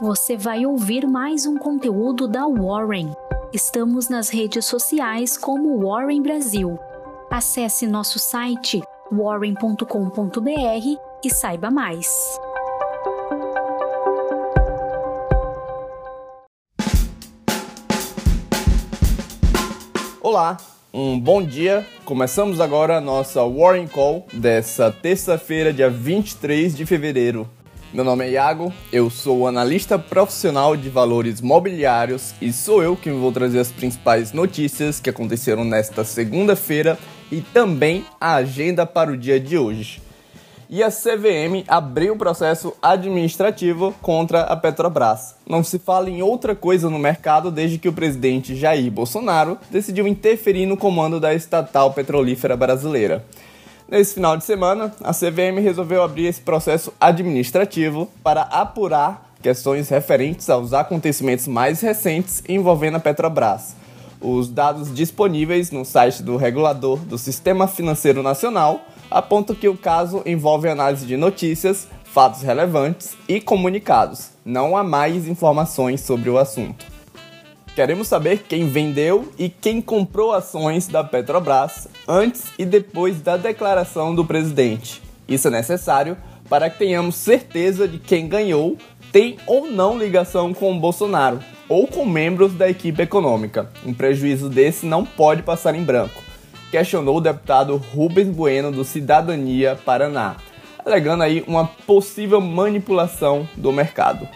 você vai ouvir mais um conteúdo da Warren. Estamos nas redes sociais como Warren Brasil. Acesse nosso site warren.com.br e saiba mais. Olá, um bom dia. Começamos agora a nossa Warren Call dessa terça-feira, dia 23 de fevereiro. Meu nome é Iago, eu sou analista profissional de valores mobiliários e sou eu quem vou trazer as principais notícias que aconteceram nesta segunda-feira e também a agenda para o dia de hoje. E a CVM abriu o processo administrativo contra a Petrobras. Não se fala em outra coisa no mercado desde que o presidente Jair Bolsonaro decidiu interferir no comando da estatal petrolífera brasileira. Nesse final de semana, a CVM resolveu abrir esse processo administrativo para apurar questões referentes aos acontecimentos mais recentes envolvendo a Petrobras. Os dados disponíveis no site do regulador do Sistema Financeiro Nacional apontam que o caso envolve análise de notícias, fatos relevantes e comunicados. Não há mais informações sobre o assunto. Queremos saber quem vendeu e quem comprou ações da Petrobras antes e depois da declaração do presidente. Isso é necessário para que tenhamos certeza de quem ganhou tem ou não ligação com o Bolsonaro ou com membros da equipe econômica. Um prejuízo desse não pode passar em branco, questionou o deputado Rubens Bueno do Cidadania Paraná, alegando aí uma possível manipulação do mercado.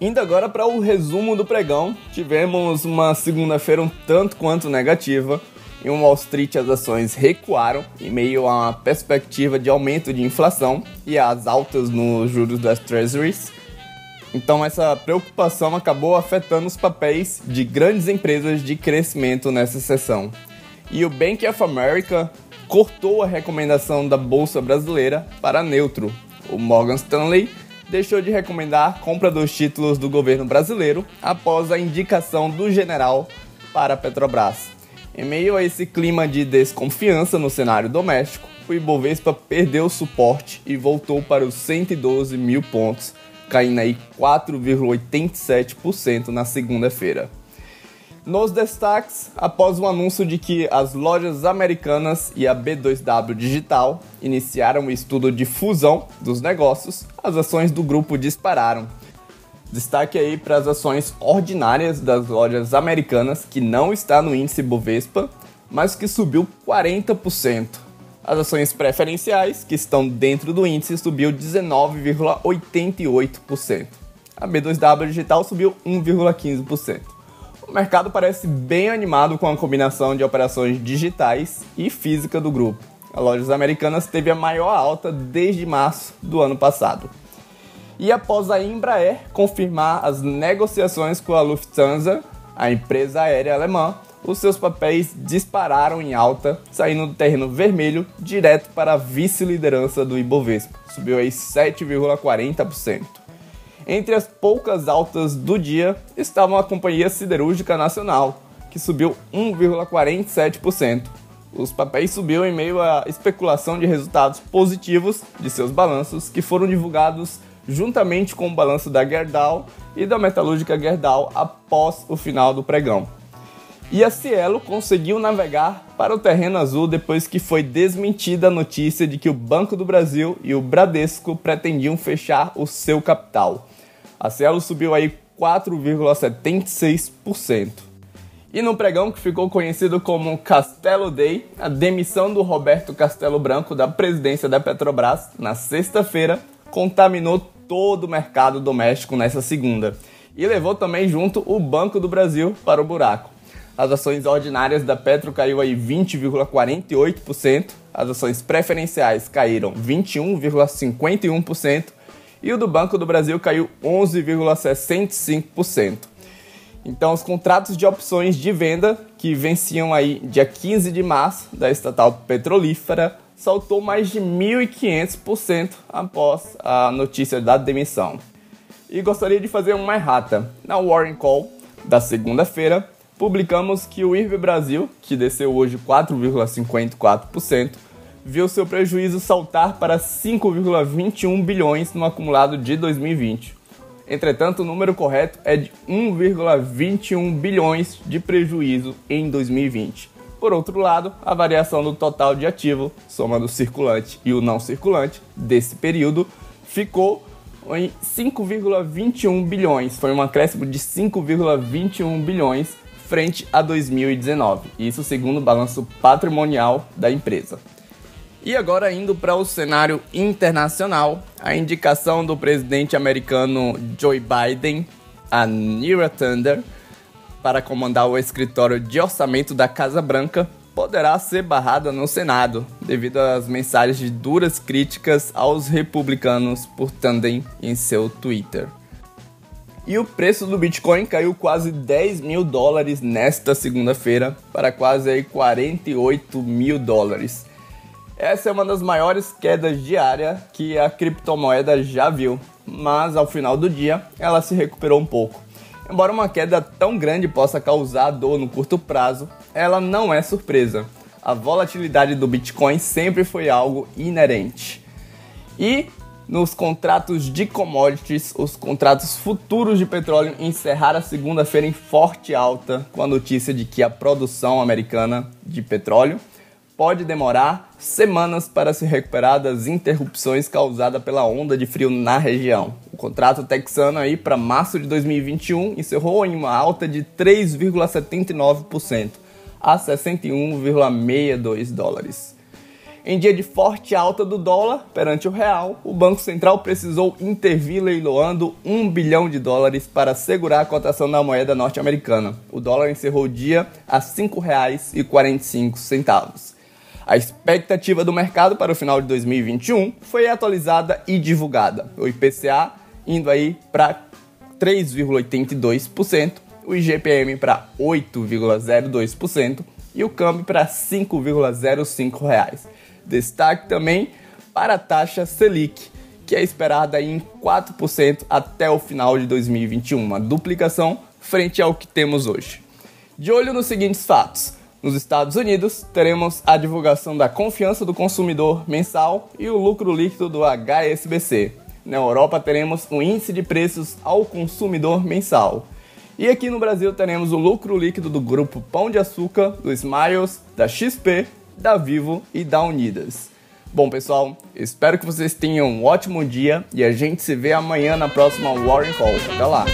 Indo agora para o resumo do pregão, tivemos uma segunda-feira um tanto quanto negativa. Em Wall Street as ações recuaram em meio a uma perspectiva de aumento de inflação e as altas nos juros das Treasuries. Então essa preocupação acabou afetando os papéis de grandes empresas de crescimento nessa sessão. E o Bank of America cortou a recomendação da bolsa brasileira para neutro. O Morgan Stanley deixou de recomendar compra dos títulos do governo brasileiro após a indicação do general para a Petrobras. Em meio a esse clima de desconfiança no cenário doméstico, o Ibovespa perdeu suporte e voltou para os 112 mil pontos, caindo aí 4,87% na segunda-feira. Nos destaques, após o anúncio de que as lojas americanas e a B2W Digital iniciaram o estudo de fusão dos negócios, as ações do grupo dispararam. Destaque aí para as ações ordinárias das lojas americanas, que não está no índice Bovespa, mas que subiu 40%. As ações preferenciais, que estão dentro do índice, subiu 19,88%. A B2W Digital subiu 1,15%. O mercado parece bem animado com a combinação de operações digitais e física do grupo. A Lojas Americanas teve a maior alta desde março do ano passado. E após a Embraer confirmar as negociações com a Lufthansa, a empresa aérea alemã, os seus papéis dispararam em alta, saindo do terreno vermelho direto para a vice-liderança do Ibovespa. Subiu aí 7,40%. Entre as poucas altas do dia estavam a Companhia Siderúrgica Nacional, que subiu 1,47%. Os papéis subiu em meio à especulação de resultados positivos de seus balanços, que foram divulgados juntamente com o balanço da Gerdau e da metalúrgica Gerdau após o final do pregão. E a Cielo conseguiu navegar para o terreno azul depois que foi desmentida a notícia de que o Banco do Brasil e o Bradesco pretendiam fechar o seu capital. A Cielo subiu aí 4,76%. E no pregão que ficou conhecido como Castelo Day, a demissão do Roberto Castelo Branco da presidência da Petrobras na sexta-feira contaminou todo o mercado doméstico nessa segunda e levou também junto o Banco do Brasil para o buraco. As ações ordinárias da Petro caiu aí 20,48%, as ações preferenciais caíram 21,51% e o do Banco do Brasil caiu 11,65%. Então, os contratos de opções de venda que venciam aí dia 15 de março da estatal petrolífera saltou mais de 1.500% após a notícia da demissão. E gostaria de fazer uma errata. Na Warren Call da segunda-feira, publicamos que o IRB Brasil, que desceu hoje 4,54%, viu seu prejuízo saltar para 5,21 bilhões no acumulado de 2020. Entretanto, o número correto é de 1,21 bilhões de prejuízo em 2020. Por outro lado, a variação do total de ativo, somando o circulante e o não circulante, desse período, ficou em 5,21 bilhões. Foi um acréscimo de 5,21 bilhões frente a 2019. Isso segundo o balanço patrimonial da empresa. E agora indo para o cenário internacional, a indicação do presidente americano Joe Biden a Nira Thunder para comandar o escritório de orçamento da Casa Branca poderá ser barrada no Senado, devido às mensagens de duras críticas aos republicanos por Tandem em seu Twitter. E o preço do Bitcoin caiu quase 10 mil dólares nesta segunda-feira para quase aí 48 mil dólares. Essa é uma das maiores quedas diárias que a criptomoeda já viu, mas ao final do dia ela se recuperou um pouco. Embora uma queda tão grande possa causar dor no curto prazo, ela não é surpresa. A volatilidade do Bitcoin sempre foi algo inerente. E nos contratos de commodities, os contratos futuros de petróleo encerraram a segunda-feira em forte alta com a notícia de que a produção americana de petróleo pode demorar semanas para se recuperar das interrupções causadas pela onda de frio na região. O contrato texano aí para março de 2021 encerrou em uma alta de 3,79% a 61,62 dólares. Em dia de forte alta do dólar perante o real, o Banco Central precisou intervir leiloando 1 bilhão de dólares para segurar a cotação da moeda norte-americana. O dólar encerrou o dia a R$ 5,45. A expectativa do mercado para o final de 2021 foi atualizada e divulgada. O IPCA indo aí para 3,82%, o IGPM para 8,02% e o câmbio para 5,05 reais. Destaque também para a taxa Selic, que é esperada em 4% até o final de 2021, uma duplicação frente ao que temos hoje. De olho nos seguintes fatos: nos Estados Unidos, teremos a divulgação da confiança do consumidor mensal e o lucro líquido do HSBC. Na Europa, teremos o índice de preços ao consumidor mensal. E aqui no Brasil, teremos o lucro líquido do grupo Pão de Açúcar, do Smiles, da XP, da Vivo e da Unidas. Bom, pessoal, espero que vocês tenham um ótimo dia e a gente se vê amanhã na próxima Warren Call. Até lá!